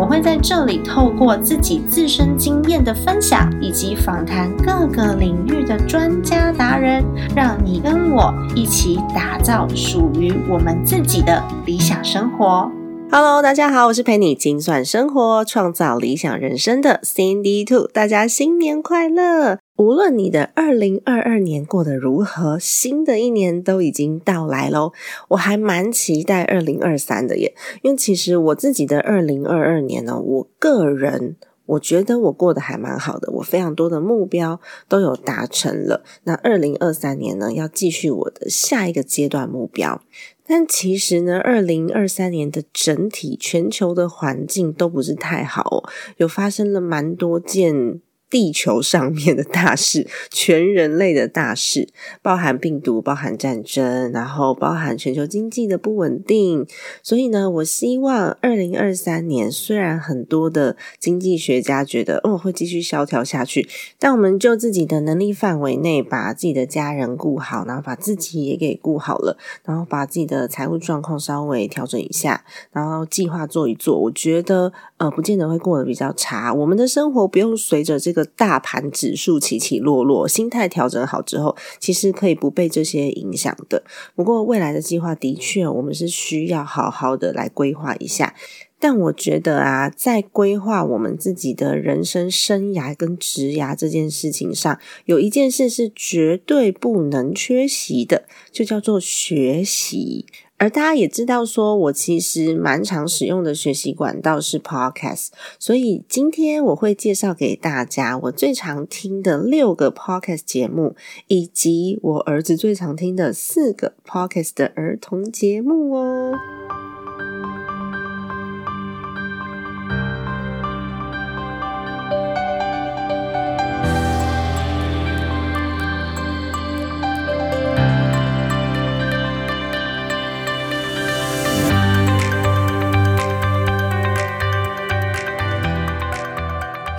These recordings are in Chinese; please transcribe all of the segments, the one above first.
我会在这里透过自己自身经验的分享，以及访谈各个领域的专家达人，让你跟我一起打造属于我们自己的理想生活。Hello，大家好，我是陪你精算生活、创造理想人生的 Cindy Two，大家新年快乐！无论你的二零二二年过得如何，新的一年都已经到来喽。我还蛮期待二零二三的耶，因为其实我自己的二零二二年呢，我个人我觉得我过得还蛮好的，我非常多的目标都有达成了。那二零二三年呢，要继续我的下一个阶段目标。但其实呢，二零二三年的整体全球的环境都不是太好，有发生了蛮多件。地球上面的大事，全人类的大事，包含病毒，包含战争，然后包含全球经济的不稳定。所以呢，我希望二零二三年，虽然很多的经济学家觉得哦会继续萧条下去，但我们就自己的能力范围内，把自己的家人顾好，然后把自己也给顾好了，然后把自己的财务状况稍微调整一下，然后计划做一做，我觉得呃，不见得会过得比较差。我们的生活不用随着这个。大盘指数起起落落，心态调整好之后，其实可以不被这些影响的。不过未来的计划的确，我们是需要好好的来规划一下。但我觉得啊，在规划我们自己的人生生涯跟职涯这件事情上，有一件事是绝对不能缺席的，就叫做学习。而大家也知道，说我其实蛮常使用的学习管道是 Podcast，所以今天我会介绍给大家我最常听的六个 Podcast 节目，以及我儿子最常听的四个 Podcast 的儿童节目哦。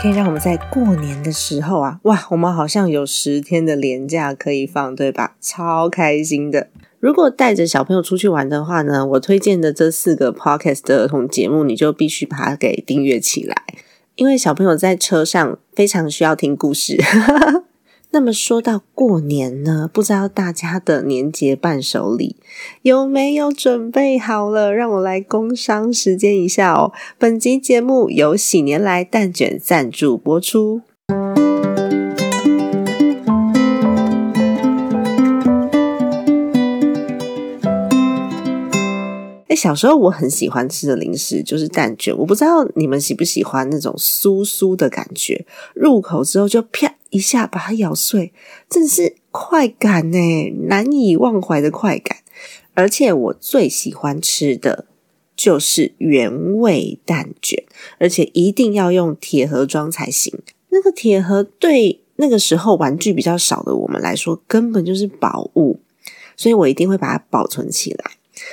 可以让我们在过年的时候啊，哇，我们好像有十天的年假可以放，对吧？超开心的。如果带着小朋友出去玩的话呢，我推荐的这四个 podcast 的儿童节目，你就必须把它给订阅起来，因为小朋友在车上非常需要听故事。那么说到过年呢，不知道大家的年节伴手礼有没有准备好了？让我来工商时间一下哦。本集节目由喜年来蛋卷赞助播出。哎，小时候我很喜欢吃的零食就是蛋卷，我不知道你们喜不喜欢那种酥酥的感觉，入口之后就啪。一下把它咬碎，真是快感呢，难以忘怀的快感。而且我最喜欢吃的就是原味蛋卷，而且一定要用铁盒装才行。那个铁盒对那个时候玩具比较少的我们来说，根本就是宝物，所以我一定会把它保存起来。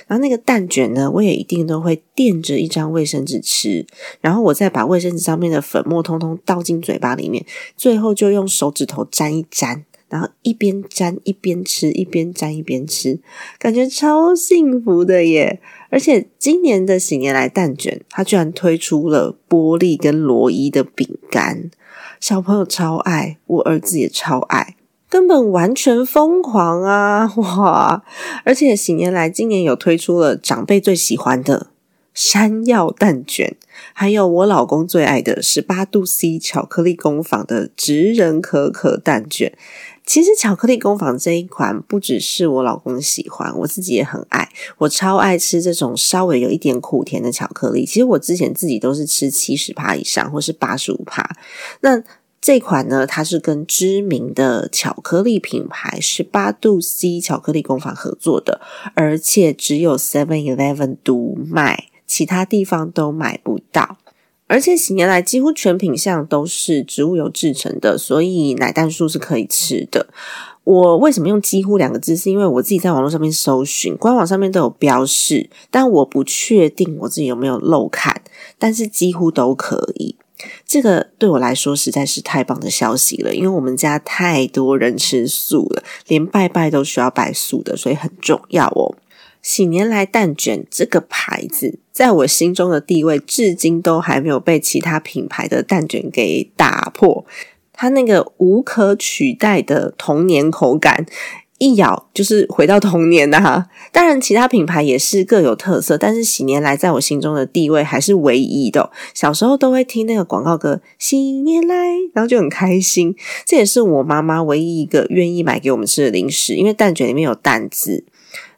然后那个蛋卷呢，我也一定都会垫着一张卫生纸吃，然后我再把卫生纸上面的粉末通通倒进嘴巴里面，最后就用手指头沾一沾，然后一边沾一边吃，一边沾一边吃，感觉超幸福的耶！而且今年的喜年来蛋卷，它居然推出了玻璃跟罗伊的饼干，小朋友超爱，我儿子也超爱。根本完全疯狂啊！哇！而且喜年来今年有推出了长辈最喜欢的山药蛋卷，还有我老公最爱的十八度 C 巧克力工坊的直人可可蛋卷。其实巧克力工坊这一款不只是我老公喜欢，我自己也很爱。我超爱吃这种稍微有一点苦甜的巧克力。其实我之前自己都是吃七十帕以上，或是八十五帕。那这款呢，它是跟知名的巧克力品牌十八度 C 巧克力工坊合作的，而且只有 Seven Eleven 独卖，其他地方都买不到。而且几年来几乎全品相都是植物油制成的，所以奶蛋素是可以吃的。我为什么用“几乎”两个字？是因为我自己在网络上面搜寻，官网上面都有标示，但我不确定我自己有没有漏看，但是几乎都可以。这个对我来说实在是太棒的消息了，因为我们家太多人吃素了，连拜拜都需要拜素的，所以很重要哦。喜年来蛋卷这个牌子，在我心中的地位，至今都还没有被其他品牌的蛋卷给打破。它那个无可取代的童年口感，一咬就是回到童年呐！当然，其他品牌也是各有特色，但是喜年来在我心中的地位还是唯一的。小时候都会听那个广告歌“喜年来”，然后就很开心。这也是我妈妈唯一一个愿意买给我们吃的零食，因为蛋卷里面有蛋字。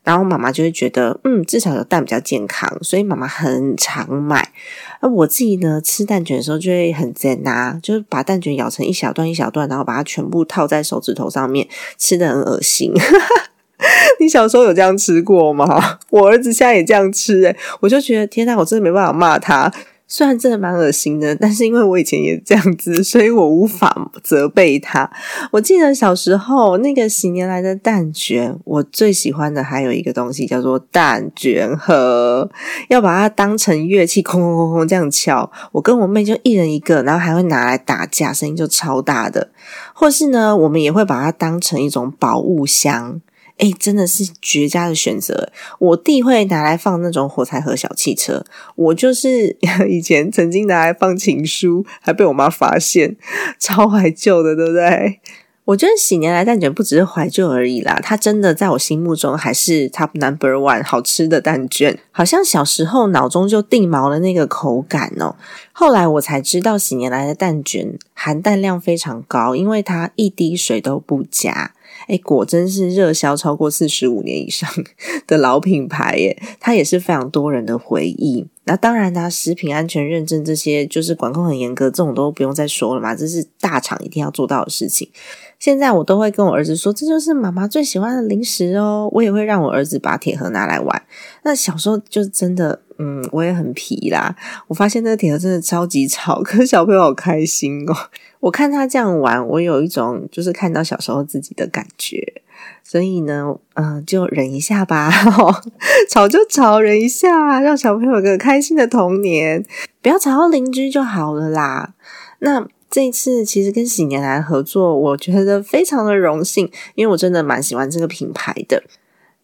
然后妈妈就会觉得，嗯，至少有蛋比较健康，所以妈妈很常买。而我自己呢，吃蛋卷的时候就会很贱呐，就是把蛋卷咬成一小段一小段，然后把它全部套在手指头上面，吃的很恶心。你小时候有这样吃过吗？我儿子现在也这样吃，诶我就觉得天呐，我真的没办法骂他。虽然真的蛮恶心的，但是因为我以前也这样子，所以我无法责备他。我记得小时候那个喜年来的蛋卷，我最喜欢的还有一个东西叫做蛋卷盒，要把它当成乐器，空空空空这样敲。我跟我妹就一人一个，然后还会拿来打架，声音就超大的。或是呢，我们也会把它当成一种宝物箱。哎，真的是绝佳的选择。我弟会拿来放那种火柴盒小汽车，我就是 以前曾经拿来放情书，还被我妈发现，超怀旧的，对不对？我觉得喜年来蛋卷不只是怀旧而已啦，它真的在我心目中还是 top number one 好吃的蛋卷。好像小时候脑中就定锚了那个口感哦。后来我才知道，喜年来的蛋卷含蛋量非常高，因为它一滴水都不加。哎，果真是热销超过四十五年以上的老品牌耶！它也是非常多人的回忆。那当然啦，食品安全认证这些就是管控很严格，这种都不用再说了嘛，这是大厂一定要做到的事情。现在我都会跟我儿子说，这就是妈妈最喜欢的零食哦。我也会让我儿子把铁盒拿来玩。那小时候就真的，嗯，我也很皮啦。我发现那个铁盒真的超级吵，可是小朋友好开心哦。我看他这样玩，我有一种就是看到小时候自己的感觉，所以呢，嗯，就忍一下吧，吵就吵，忍一下，让小朋友有个开心的童年，不要吵到邻居就好了啦。那这一次其实跟喜年来合作，我觉得非常的荣幸，因为我真的蛮喜欢这个品牌的。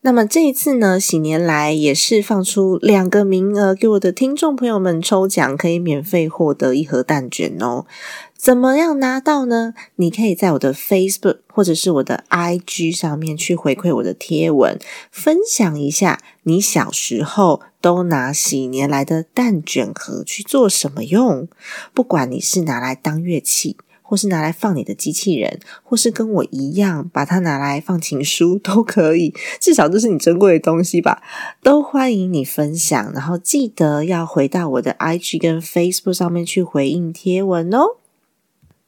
那么这一次呢，喜年来也是放出两个名额给我的听众朋友们抽奖，可以免费获得一盒蛋卷哦。怎么样拿到呢？你可以在我的 Facebook 或者是我的 IG 上面去回馈我的贴文，分享一下你小时候都拿喜年来的蛋卷盒去做什么用。不管你是拿来当乐器，或是拿来放你的机器人，或是跟我一样把它拿来放情书都可以，至少这是你珍贵的东西吧。都欢迎你分享，然后记得要回到我的 IG 跟 Facebook 上面去回应贴文哦。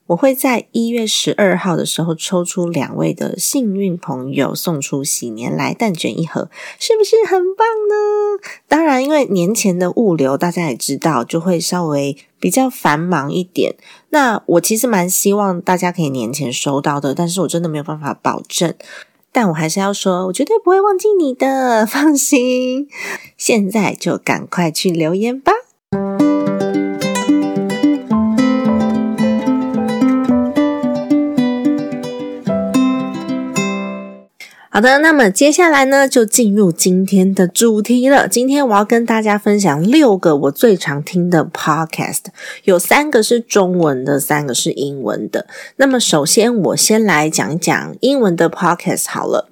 我会在一月十二号的时候抽出两位的幸运朋友，送出喜年来蛋卷一盒，是不是很棒呢？当然，因为年前的物流大家也知道，就会稍微比较繁忙一点。那我其实蛮希望大家可以年前收到的，但是我真的没有办法保证。但我还是要说，我绝对不会忘记你的，放心。现在就赶快去留言吧。好的，那么接下来呢，就进入今天的主题了。今天我要跟大家分享六个我最常听的 podcast，有三个是中文的，三个是英文的。那么首先，我先来讲一讲英文的 podcast 好了。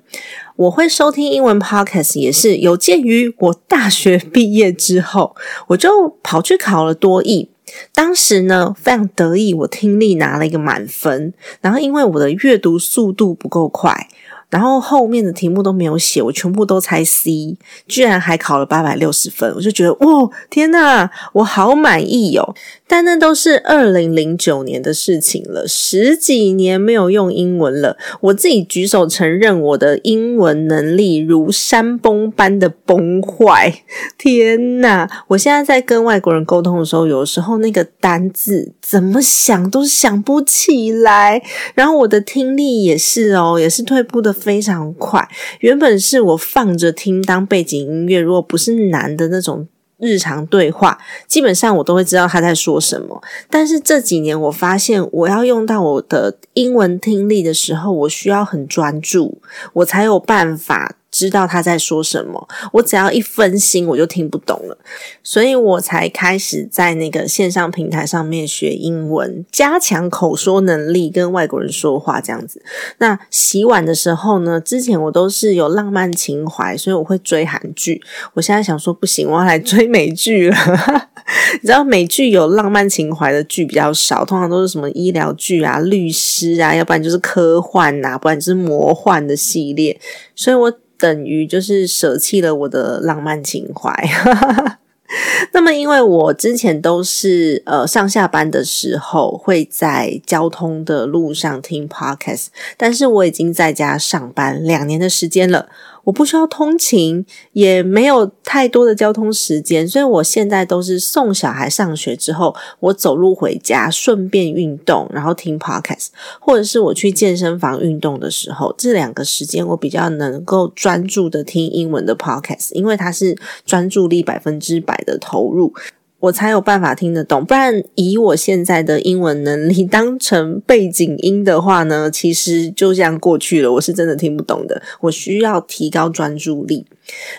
我会收听英文 podcast，也是有鉴于我大学毕业之后，我就跑去考了多译。当时呢，非常得意，我听力拿了一个满分。然后因为我的阅读速度不够快。然后后面的题目都没有写，我全部都猜 C，居然还考了八百六十分，我就觉得哇，天呐，我好满意哦！但那都是二零零九年的事情了，十几年没有用英文了。我自己举手承认，我的英文能力如山崩般的崩坏。天哪！我现在在跟外国人沟通的时候，有时候那个单字怎么想都想不起来。然后我的听力也是哦，也是退步的非常快。原本是我放着听当背景音乐，如果不是男的那种。日常对话基本上我都会知道他在说什么，但是这几年我发现，我要用到我的英文听力的时候，我需要很专注，我才有办法。知道他在说什么，我只要一分心，我就听不懂了，所以我才开始在那个线上平台上面学英文，加强口说能力，跟外国人说话这样子。那洗碗的时候呢，之前我都是有浪漫情怀，所以我会追韩剧。我现在想说，不行，我要来追美剧了。你知道美剧有浪漫情怀的剧比较少，通常都是什么医疗剧啊、律师啊，要不然就是科幻呐，不然就是魔幻的系列，所以我。等于就是舍弃了我的浪漫情怀。那么，因为我之前都是呃上下班的时候会在交通的路上听 podcast，但是我已经在家上班两年的时间了。我不需要通勤，也没有太多的交通时间，所以我现在都是送小孩上学之后，我走路回家，顺便运动，然后听 podcast，或者是我去健身房运动的时候，这两个时间我比较能够专注的听英文的 podcast，因为它是专注力百分之百的投入。我才有办法听得懂，不然以我现在的英文能力当成背景音的话呢，其实就这样过去了。我是真的听不懂的，我需要提高专注力，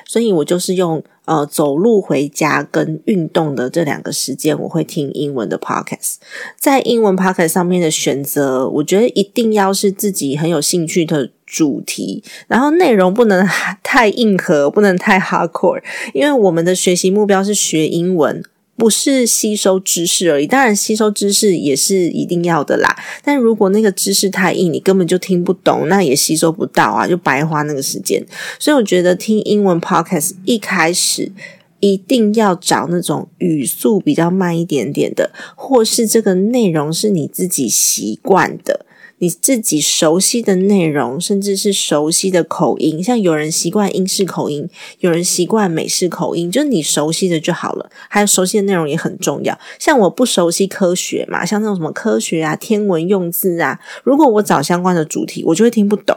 所以我就是用呃走路回家跟运动的这两个时间，我会听英文的 podcast。在英文 podcast 上面的选择，我觉得一定要是自己很有兴趣的主题，然后内容不能太硬核，不能太 hardcore，因为我们的学习目标是学英文。不是吸收知识而已，当然吸收知识也是一定要的啦。但如果那个知识太硬，你根本就听不懂，那也吸收不到啊，就白花那个时间。所以我觉得听英文 podcast 一开始一定要找那种语速比较慢一点点的，或是这个内容是你自己习惯的。你自己熟悉的内容，甚至是熟悉的口音，像有人习惯英式口音，有人习惯美式口音，就是你熟悉的就好了。还有熟悉的内容也很重要。像我不熟悉科学嘛，像那种什么科学啊、天文用字啊，如果我找相关的主题，我就会听不懂，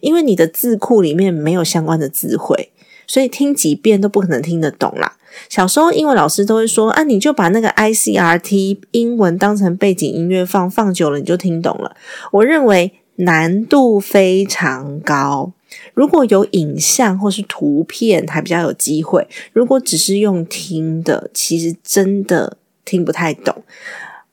因为你的字库里面没有相关的词汇，所以听几遍都不可能听得懂啦。小时候，英文老师都会说：“啊，你就把那个 I C R T 英文当成背景音乐放，放久了你就听懂了。”我认为难度非常高。如果有影像或是图片，还比较有机会；如果只是用听的，其实真的听不太懂。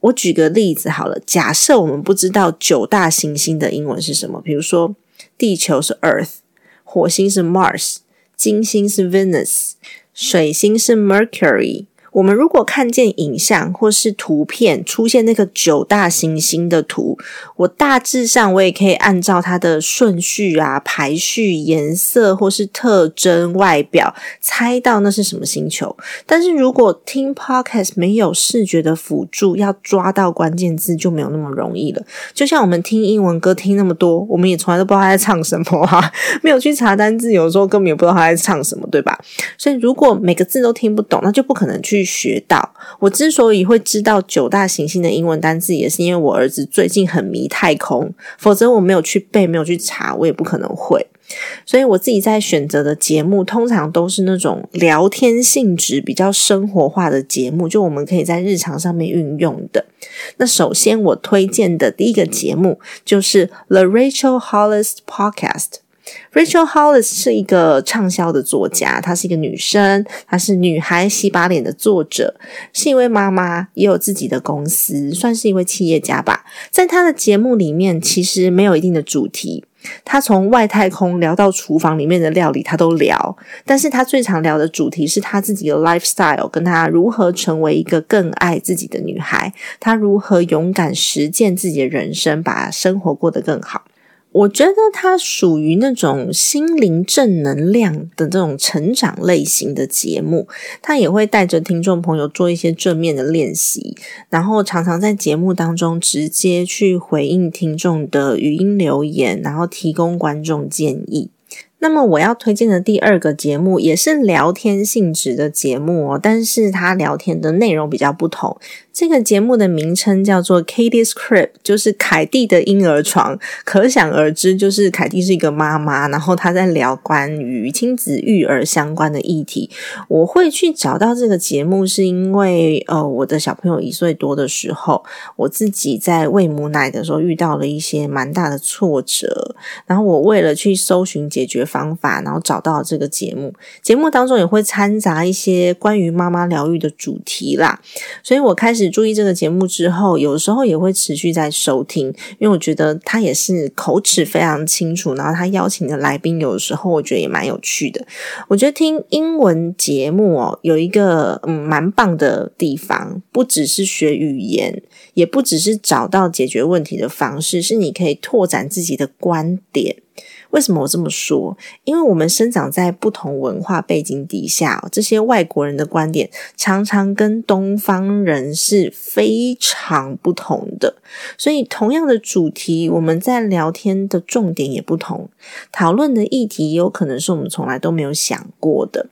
我举个例子好了，假设我们不知道九大行星的英文是什么，比如说地球是 Earth，火星是 Mars，金星是 Venus。水星是 Mercury。我们如果看见影像或是图片出现那个九大行星的图，我大致上我也可以按照它的顺序啊、排序、颜色或是特征、外表猜到那是什么星球。但是如果听 Podcast 没有视觉的辅助，要抓到关键字就没有那么容易了。就像我们听英文歌听那么多，我们也从来都不知道他在唱什么哈，没有去查单字，有时候根本也不知道他在唱什么，对吧？所以如果每个字都听不懂，那就不可能去。去学到，我之所以会知道九大行星的英文单词，也是因为我儿子最近很迷太空，否则我没有去背，没有去查，我也不可能会。所以我自己在选择的节目，通常都是那种聊天性质、比较生活化的节目，就我们可以在日常上面运用的。那首先我推荐的第一个节目就是 The Rachel Hollis Podcast。Rachel Hollis 是一个畅销的作家，她是一个女生，她是女孩洗把脸的作者，是一位妈妈，也有自己的公司，算是一位企业家吧。在她的节目里面，其实没有一定的主题，她从外太空聊到厨房里面的料理，她都聊。但是她最常聊的主题是她自己的 lifestyle，跟她如何成为一个更爱自己的女孩，她如何勇敢实践自己的人生，把生活过得更好。我觉得它属于那种心灵正能量的这种成长类型的节目，它也会带着听众朋友做一些正面的练习，然后常常在节目当中直接去回应听众的语音留言，然后提供观众建议。那么我要推荐的第二个节目也是聊天性质的节目哦，但是它聊天的内容比较不同。这个节目的名称叫做 Katie's Crib，就是凯蒂的婴儿床。可想而知，就是凯蒂是一个妈妈，然后她在聊关于亲子育儿相关的议题。我会去找到这个节目，是因为呃，我的小朋友一岁多的时候，我自己在喂母奶的时候遇到了一些蛮大的挫折，然后我为了去搜寻解决方法，然后找到这个节目。节目当中也会掺杂一些关于妈妈疗愈的主题啦，所以我开始。注意这个节目之后，有时候也会持续在收听，因为我觉得他也是口齿非常清楚，然后他邀请的来宾有的时候我觉得也蛮有趣的。我觉得听英文节目哦，有一个嗯蛮棒的地方，不只是学语言，也不只是找到解决问题的方式，是你可以拓展自己的观点。为什么我这么说？因为我们生长在不同文化背景底下，这些外国人的观点常常跟东方人是非常不同的。所以，同样的主题，我们在聊天的重点也不同，讨论的议题也有可能是我们从来都没有想过的。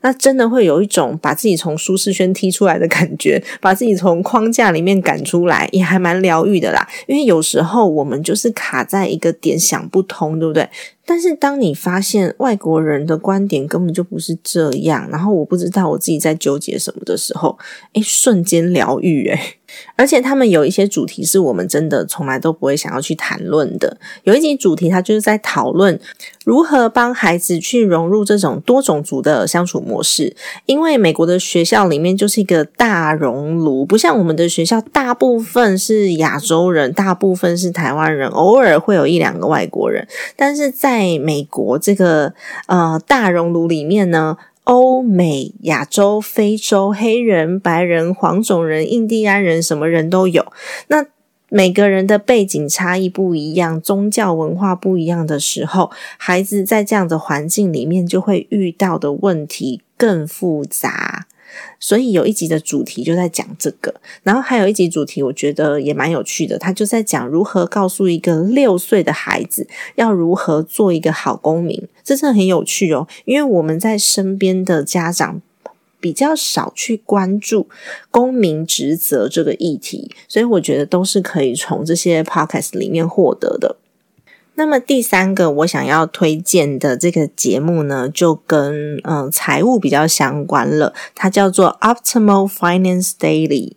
那真的会有一种把自己从舒适圈踢出来的感觉，把自己从框架里面赶出来，也还蛮疗愈的啦。因为有时候我们就是卡在一个点想不通，对不对？但是当你发现外国人的观点根本就不是这样，然后我不知道我自己在纠结什么的时候，诶，瞬间疗愈诶。而且他们有一些主题是我们真的从来都不会想要去谈论的。有一集主题，他就是在讨论如何帮孩子去融入这种多种族的相处模式。因为美国的学校里面就是一个大熔炉，不像我们的学校，大部分是亚洲人，大部分是台湾人，偶尔会有一两个外国人。但是在美国这个呃大熔炉里面呢。欧美、亚洲、非洲、黑人、白人、黄种人、印第安人，什么人都有。那每个人的背景差异不一样，宗教文化不一样的时候，孩子在这样的环境里面就会遇到的问题更复杂。所以有一集的主题就在讲这个，然后还有一集主题，我觉得也蛮有趣的。他就在讲如何告诉一个六岁的孩子要如何做一个好公民，这真的很有趣哦。因为我们在身边的家长比较少去关注公民职责这个议题，所以我觉得都是可以从这些 podcast 里面获得的。那么第三个我想要推荐的这个节目呢，就跟嗯财务比较相关了。它叫做 Optimal Finance Daily。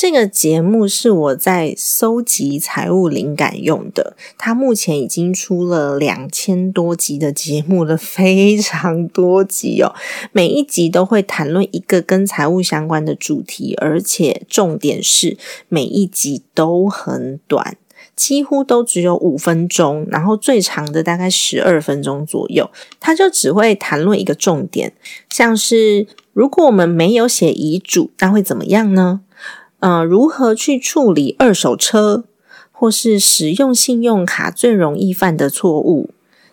这个节目是我在搜集财务灵感用的。它目前已经出了两千多集的节目了，非常多集哦。每一集都会谈论一个跟财务相关的主题，而且重点是每一集都很短。几乎都只有五分钟，然后最长的大概十二分钟左右。他就只会谈论一个重点，像是如果我们没有写遗嘱，那会怎么样呢？呃，如何去处理二手车，或是使用信用卡最容易犯的错误？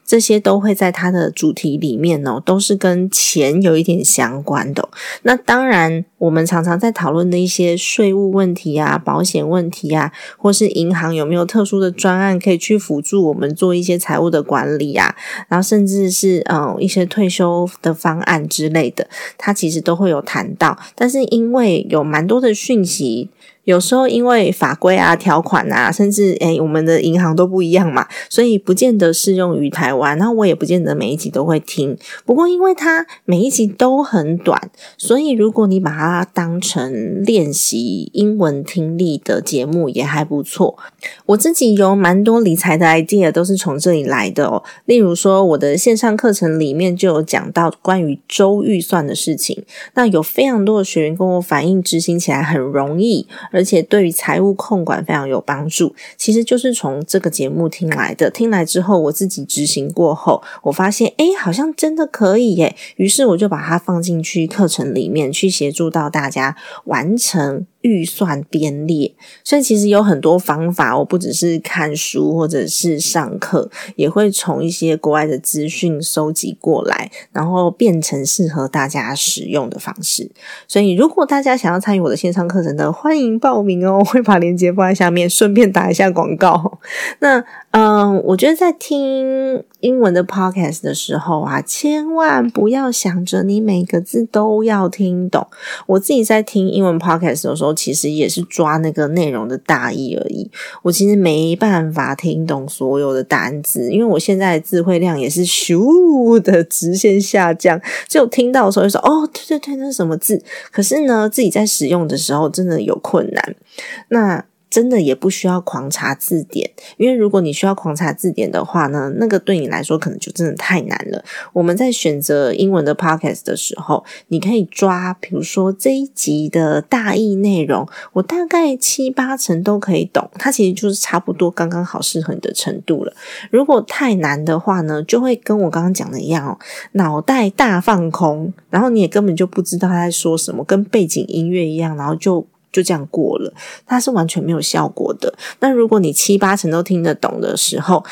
这些都会在它的主题里面哦，都是跟钱有一点相关的。那当然，我们常常在讨论的一些税务问题啊、保险问题啊，或是银行有没有特殊的专案可以去辅助我们做一些财务的管理啊，然后甚至是嗯一些退休的方案之类的，它其实都会有谈到。但是因为有蛮多的讯息。有时候因为法规啊、条款啊，甚至诶我们的银行都不一样嘛，所以不见得适用于台湾。那我也不见得每一集都会听。不过，因为它每一集都很短，所以如果你把它当成练习英文听力的节目，也还不错。我自己有蛮多理财的 idea 都是从这里来的哦。例如说，我的线上课程里面就有讲到关于周预算的事情。那有非常多的学员跟我反映，执行起来很容易。而且对于财务控管非常有帮助，其实就是从这个节目听来的。听来之后，我自己执行过后，我发现，诶，好像真的可以耶。于是我就把它放进去课程里面，去协助到大家完成。预算编列，所以其实有很多方法。我不只是看书或者是上课，也会从一些国外的资讯收集过来，然后变成适合大家使用的方式。所以，如果大家想要参与我的线上课程的，欢迎报名哦！我会把链接放在下面，顺便打一下广告。那，嗯，我觉得在听英文的 podcast 的时候啊，千万不要想着你每个字都要听懂。我自己在听英文 podcast 的时候，其实也是抓那个内容的大意而已。我其实没办法听懂所有的单字，因为我现在的词汇量也是咻的直线下降。就听到的时候就说：“哦，对对对，那是什么字？”可是呢，自己在使用的时候真的有困难。那。真的也不需要狂查字典，因为如果你需要狂查字典的话呢，那个对你来说可能就真的太难了。我们在选择英文的 podcast 的时候，你可以抓，比如说这一集的大意内容，我大概七八成都可以懂，它其实就是差不多刚刚好适合你的程度了。如果太难的话呢，就会跟我刚刚讲的一样哦，脑袋大放空，然后你也根本就不知道他在说什么，跟背景音乐一样，然后就。就这样过了，它是完全没有效果的。那如果你七八成都听得懂的时候，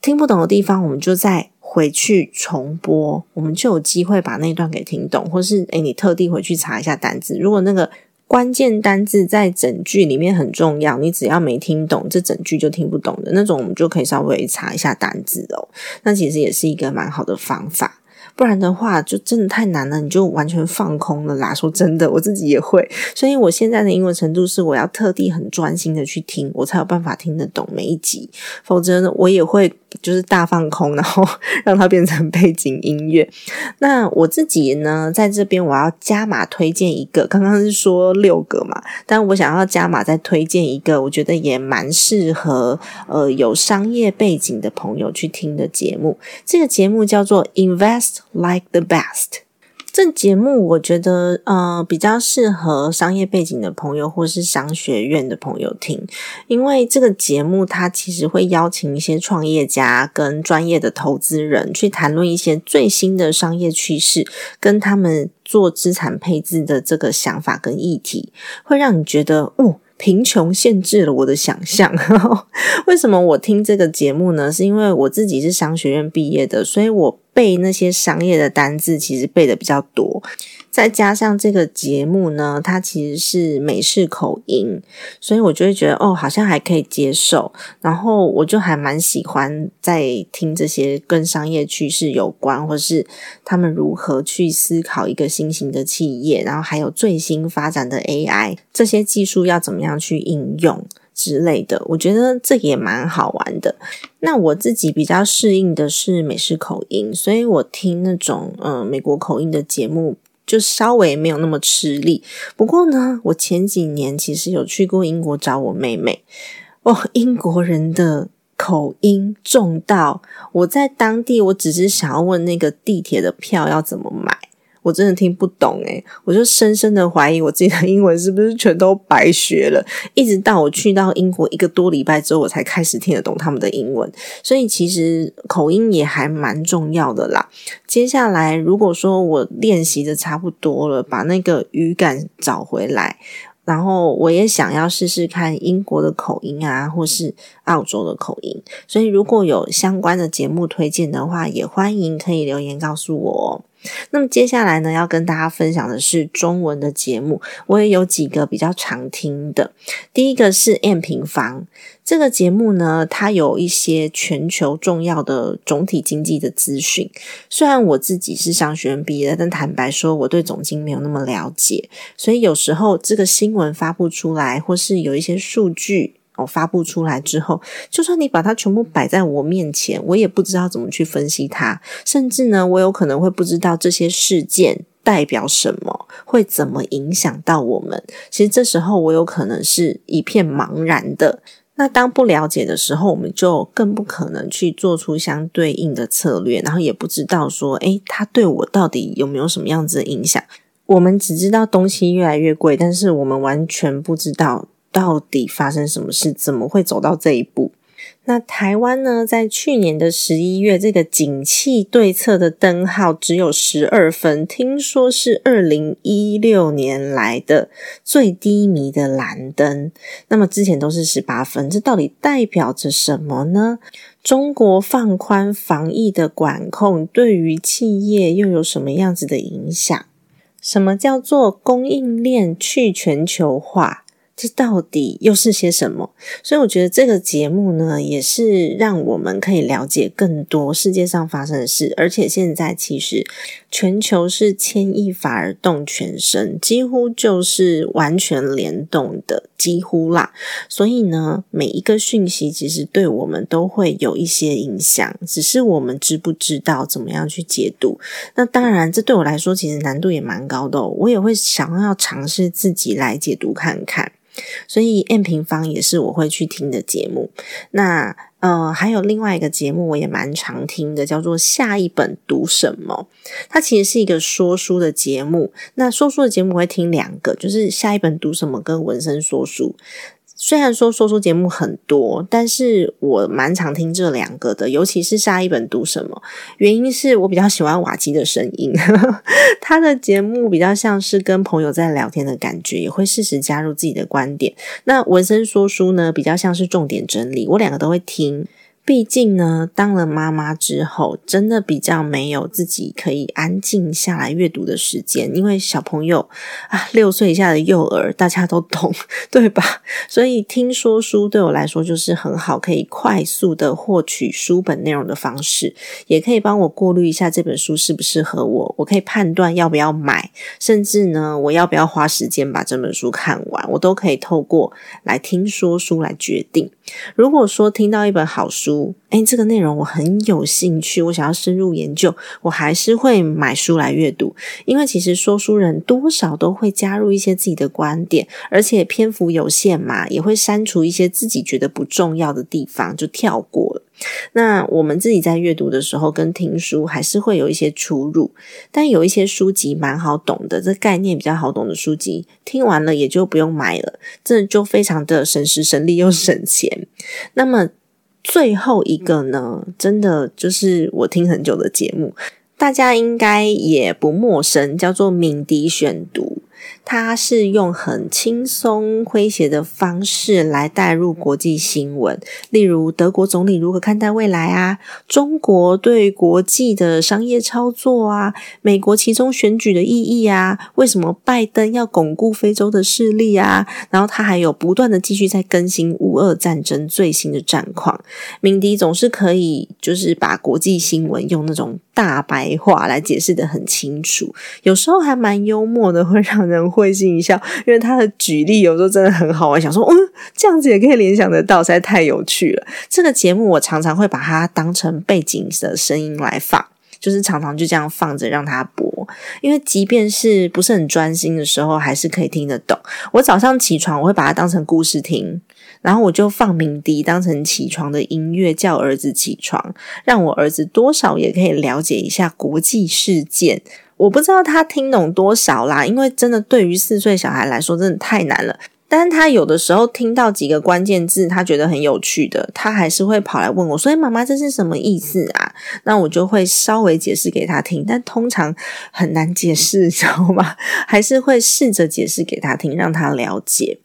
听不懂的地方，我们就再回去重播，我们就有机会把那段给听懂。或是诶，你特地回去查一下单字，如果那个关键单字在整句里面很重要，你只要没听懂，这整句就听不懂的那种，我们就可以稍微查一下单字哦。那其实也是一个蛮好的方法。不然的话，就真的太难了，你就完全放空了啦。说真的，我自己也会，所以我现在的英文程度是，我要特地很专心的去听，我才有办法听得懂每一集，否则呢，我也会。就是大放空，然后让它变成背景音乐。那我自己呢，在这边我要加码推荐一个，刚刚是说六个嘛，但我想要加码再推荐一个，我觉得也蛮适合呃有商业背景的朋友去听的节目。这个节目叫做《Invest Like the Best》。这节目我觉得呃比较适合商业背景的朋友或是商学院的朋友听，因为这个节目它其实会邀请一些创业家跟专业的投资人去谈论一些最新的商业趋势，跟他们做资产配置的这个想法跟议题，会让你觉得哦。贫穷限制了我的想象。为什么我听这个节目呢？是因为我自己是商学院毕业的，所以我背那些商业的单字其实背的比较多。再加上这个节目呢，它其实是美式口音，所以我就会觉得哦，好像还可以接受。然后我就还蛮喜欢在听这些跟商业趋势有关，或是他们如何去思考一个新型的企业，然后还有最新发展的 AI 这些技术要怎么样去应用之类的。我觉得这也蛮好玩的。那我自己比较适应的是美式口音，所以我听那种嗯美国口音的节目。就稍微没有那么吃力，不过呢，我前几年其实有去过英国找我妹妹。哦，英国人的口音重到我在当地，我只是想要问那个地铁的票要怎么买。我真的听不懂诶，我就深深的怀疑我自己的英文是不是全都白学了。一直到我去到英国一个多礼拜之后，我才开始听得懂他们的英文。所以其实口音也还蛮重要的啦。接下来如果说我练习的差不多了，把那个语感找回来，然后我也想要试试看英国的口音啊，或是澳洲的口音。所以如果有相关的节目推荐的话，也欢迎可以留言告诉我。那么接下来呢，要跟大家分享的是中文的节目，我也有几个比较常听的。第一个是《M 平方》这个节目呢，它有一些全球重要的总体经济的资讯。虽然我自己是商学院毕业的，但坦白说，我对总经没有那么了解，所以有时候这个新闻发布出来，或是有一些数据。我发布出来之后，就算你把它全部摆在我面前，我也不知道怎么去分析它。甚至呢，我有可能会不知道这些事件代表什么，会怎么影响到我们。其实这时候我有可能是一片茫然的。那当不了解的时候，我们就更不可能去做出相对应的策略，然后也不知道说，诶，它对我到底有没有什么样子的影响？我们只知道东西越来越贵，但是我们完全不知道。到底发生什么事？怎么会走到这一步？那台湾呢，在去年的十一月，这个景气对策的灯号只有十二分，听说是二零一六年来的最低迷的蓝灯。那么之前都是十八分，这到底代表着什么呢？中国放宽防疫的管控，对于企业又有什么样子的影响？什么叫做供应链去全球化？这到底又是些什么？所以我觉得这个节目呢，也是让我们可以了解更多世界上发生的事。而且现在其实全球是牵一发而动全身，几乎就是完全联动的，几乎啦。所以呢，每一个讯息其实对我们都会有一些影响，只是我们知不知道怎么样去解读。那当然，这对我来说其实难度也蛮高的，我也会想要尝试自己来解读看看。所以 M 平方也是我会去听的节目。那呃，还有另外一个节目我也蛮常听的，叫做《下一本读什么》。它其实是一个说书的节目。那说书的节目我会听两个，就是《下一本读什么》跟《文生说书》。虽然说说书节目很多，但是我蛮常听这两个的，尤其是下一本读什么？原因是我比较喜欢瓦基的声音，他的节目比较像是跟朋友在聊天的感觉，也会适时加入自己的观点。那文森说书呢，比较像是重点整理，我两个都会听。毕竟呢，当了妈妈之后，真的比较没有自己可以安静下来阅读的时间。因为小朋友啊，六岁以下的幼儿，大家都懂，对吧？所以听说书对我来说就是很好，可以快速的获取书本内容的方式，也可以帮我过滤一下这本书适不适合我，我可以判断要不要买，甚至呢，我要不要花时间把这本书看完，我都可以透过来听说书来决定。如果说听到一本好书，哎，这个内容我很有兴趣，我想要深入研究，我还是会买书来阅读。因为其实说书人多少都会加入一些自己的观点，而且篇幅有限嘛，也会删除一些自己觉得不重要的地方，就跳过了。那我们自己在阅读的时候，跟听书还是会有一些出入，但有一些书籍蛮好懂的，这概念比较好懂的书籍，听完了也就不用买了，这就非常的省时省力又省钱。那么最后一个呢，真的就是我听很久的节目，大家应该也不陌生，叫做敏迪选读。他是用很轻松诙谐的方式来带入国际新闻，例如德国总理如何看待未来啊，中国对国际的商业操作啊，美国其中选举的意义啊，为什么拜登要巩固非洲的势力啊？然后他还有不断的继续在更新乌俄战争最新的战况。敏迪总是可以就是把国际新闻用那种大白话来解释的很清楚，有时候还蛮幽默的，会让人。会心一笑，因为他的举例有时候真的很好玩。想说，嗯，这样子也可以联想得到，实在太有趣了。这个节目我常常会把它当成背景的声音来放，就是常常就这样放着让它播。因为即便是不是很专心的时候，还是可以听得懂。我早上起床，我会把它当成故事听，然后我就放鸣笛当成起床的音乐，叫儿子起床，让我儿子多少也可以了解一下国际事件。我不知道他听懂多少啦，因为真的对于四岁小孩来说真的太难了。但他有的时候听到几个关键字，他觉得很有趣的，他还是会跑来问我，所以妈妈这是什么意思啊？那我就会稍微解释给他听，但通常很难解释，知道吗？还是会试着解释给他听，让他了解。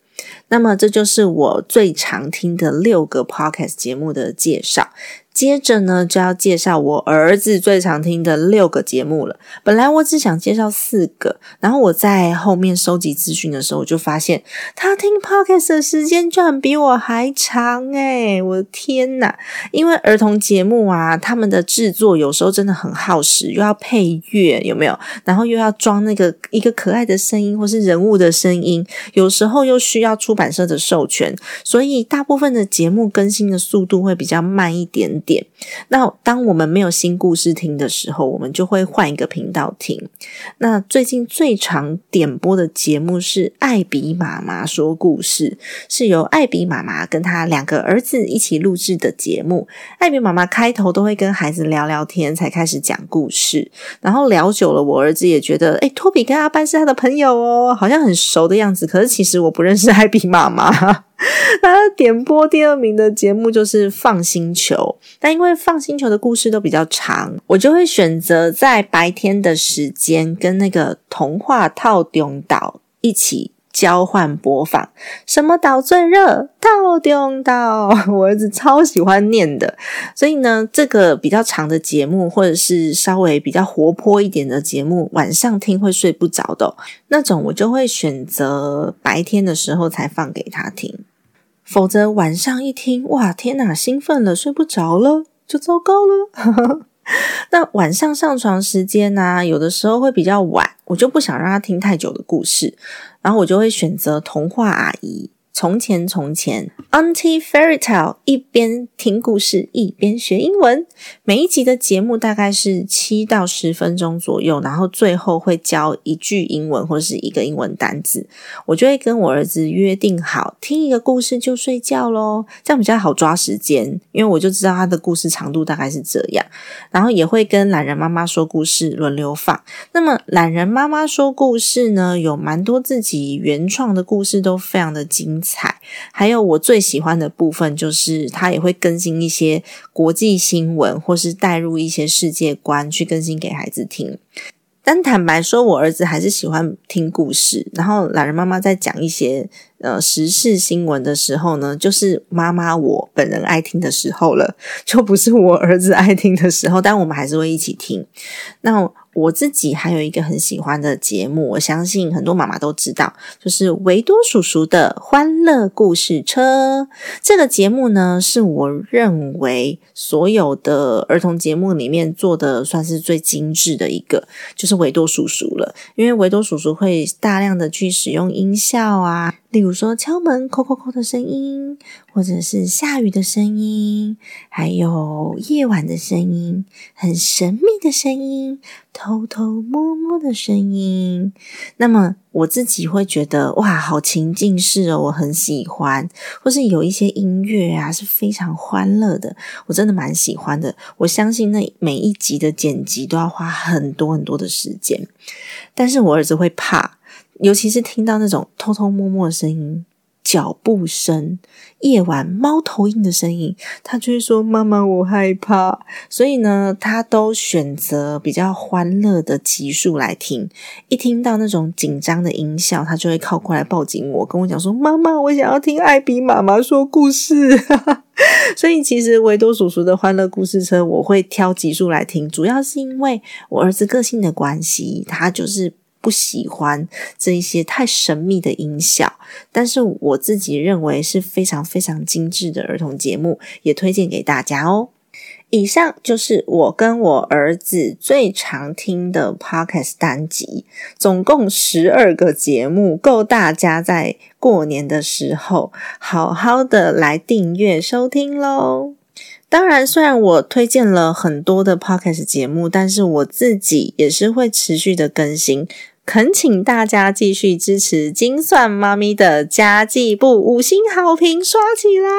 那么这就是我最常听的六个 podcast 节目的介绍。接着呢，就要介绍我儿子最常听的六个节目了。本来我只想介绍四个，然后我在后面收集资讯的时候，我就发现他听 podcast 的时间居然比我还长诶我的天呐！因为儿童节目啊，他们的制作有时候真的很耗时，又要配乐，有没有？然后又要装那个一个可爱的声音或是人物的声音，有时候又需要出版社的授权，所以大部分的节目更新的速度会比较慢一点。点，那当我们没有新故事听的时候，我们就会换一个频道听。那最近最常点播的节目是艾比妈妈说故事，是由艾比妈妈跟她两个儿子一起录制的节目。艾比妈妈开头都会跟孩子聊聊天，才开始讲故事。然后聊久了，我儿子也觉得，哎，托比跟阿班是他的朋友哦，好像很熟的样子。可是其实我不认识艾比妈妈。他点播第二名的节目就是《放星球》，但因为《放星球》的故事都比较长，我就会选择在白天的时间跟那个童话套中岛一起。交换播放，什么岛最热？套中岛。我儿子超喜欢念的，所以呢，这个比较长的节目，或者是稍微比较活泼一点的节目，晚上听会睡不着的那种，我就会选择白天的时候才放给他听。否则晚上一听，哇，天哪，兴奋了，睡不着了，就糟糕了。那晚上上床时间呢，有的时候会比较晚，我就不想让他听太久的故事。然后我就会选择童话阿姨。从前，从前，Auntie Fairy Tale，一边听故事一边学英文。每一集的节目大概是七到十分钟左右，然后最后会教一句英文或是一个英文单字。我就会跟我儿子约定好，听一个故事就睡觉喽，这样比较好抓时间，因为我就知道他的故事长度大概是这样。然后也会跟懒人妈妈说故事，轮流放。那么懒人妈妈说故事呢，有蛮多自己原创的故事，都非常的精。彩，还有我最喜欢的部分就是，它也会更新一些国际新闻，或是带入一些世界观去更新给孩子听。但坦白说，我儿子还是喜欢听故事。然后懒人妈妈在讲一些呃时事新闻的时候呢，就是妈妈我本人爱听的时候了，就不是我儿子爱听的时候。但我们还是会一起听。那。我自己还有一个很喜欢的节目，我相信很多妈妈都知道，就是维多叔叔的欢乐故事车。这个节目呢，是我认为所有的儿童节目里面做的算是最精致的一个，就是维多叔叔了。因为维多叔叔会大量的去使用音效啊。例如说敲门、叩叩叩的声音，或者是下雨的声音，还有夜晚的声音，很神秘的声音，偷偷摸摸的声音。那么我自己会觉得哇，好情境式哦，我很喜欢。或是有一些音乐啊，是非常欢乐的，我真的蛮喜欢的。我相信那每一集的剪辑都要花很多很多的时间，但是我儿子会怕。尤其是听到那种偷偷摸摸的声音、脚步声、夜晚猫头鹰的声音，他就会说：“妈妈，我害怕。”所以呢，他都选择比较欢乐的集数来听。一听到那种紧张的音效，他就会靠过来抱紧我，跟我讲说：“妈妈，我想要听艾比妈妈说故事。”所以，其实维多叔叔的欢乐故事车，我会挑集数来听，主要是因为我儿子个性的关系，他就是。不喜欢这一些太神秘的音效，但是我自己认为是非常非常精致的儿童节目，也推荐给大家哦。以上就是我跟我儿子最常听的 podcast 单集，总共十二个节目，够大家在过年的时候好好的来订阅收听喽。当然，虽然我推荐了很多的 podcast 节目，但是我自己也是会持续的更新。恳请大家继续支持金算妈咪的家计部，五星好评刷起来！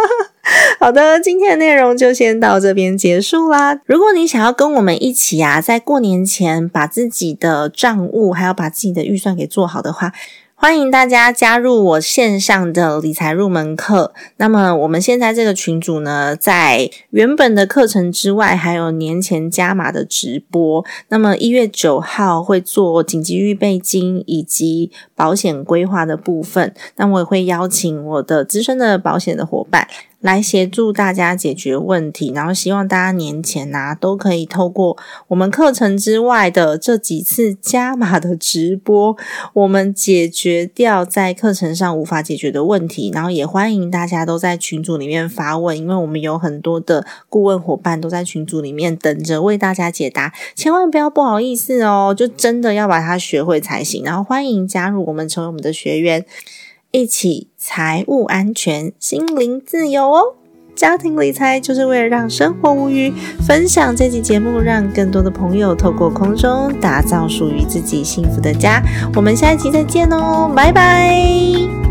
好的，今天的内容就先到这边结束啦。如果你想要跟我们一起啊，在过年前把自己的账务还要把自己的预算给做好的话。欢迎大家加入我线上的理财入门课。那么我们现在这个群主呢，在原本的课程之外，还有年前加码的直播。那么一月九号会做紧急预备金以及保险规划的部分。那我也会邀请我的资深的保险的伙伴。来协助大家解决问题，然后希望大家年前呐都可以透过我们课程之外的这几次加码的直播，我们解决掉在课程上无法解决的问题。然后也欢迎大家都在群组里面发问，因为我们有很多的顾问伙伴都在群组里面等着为大家解答。千万不要不好意思哦，就真的要把它学会才行。然后欢迎加入我们，成为我们的学员。一起财务安全，心灵自由哦！家庭理财就是为了让生活无虞。分享这期节目，让更多的朋友透过空中打造属于自己幸福的家。我们下一期再见哦，拜拜！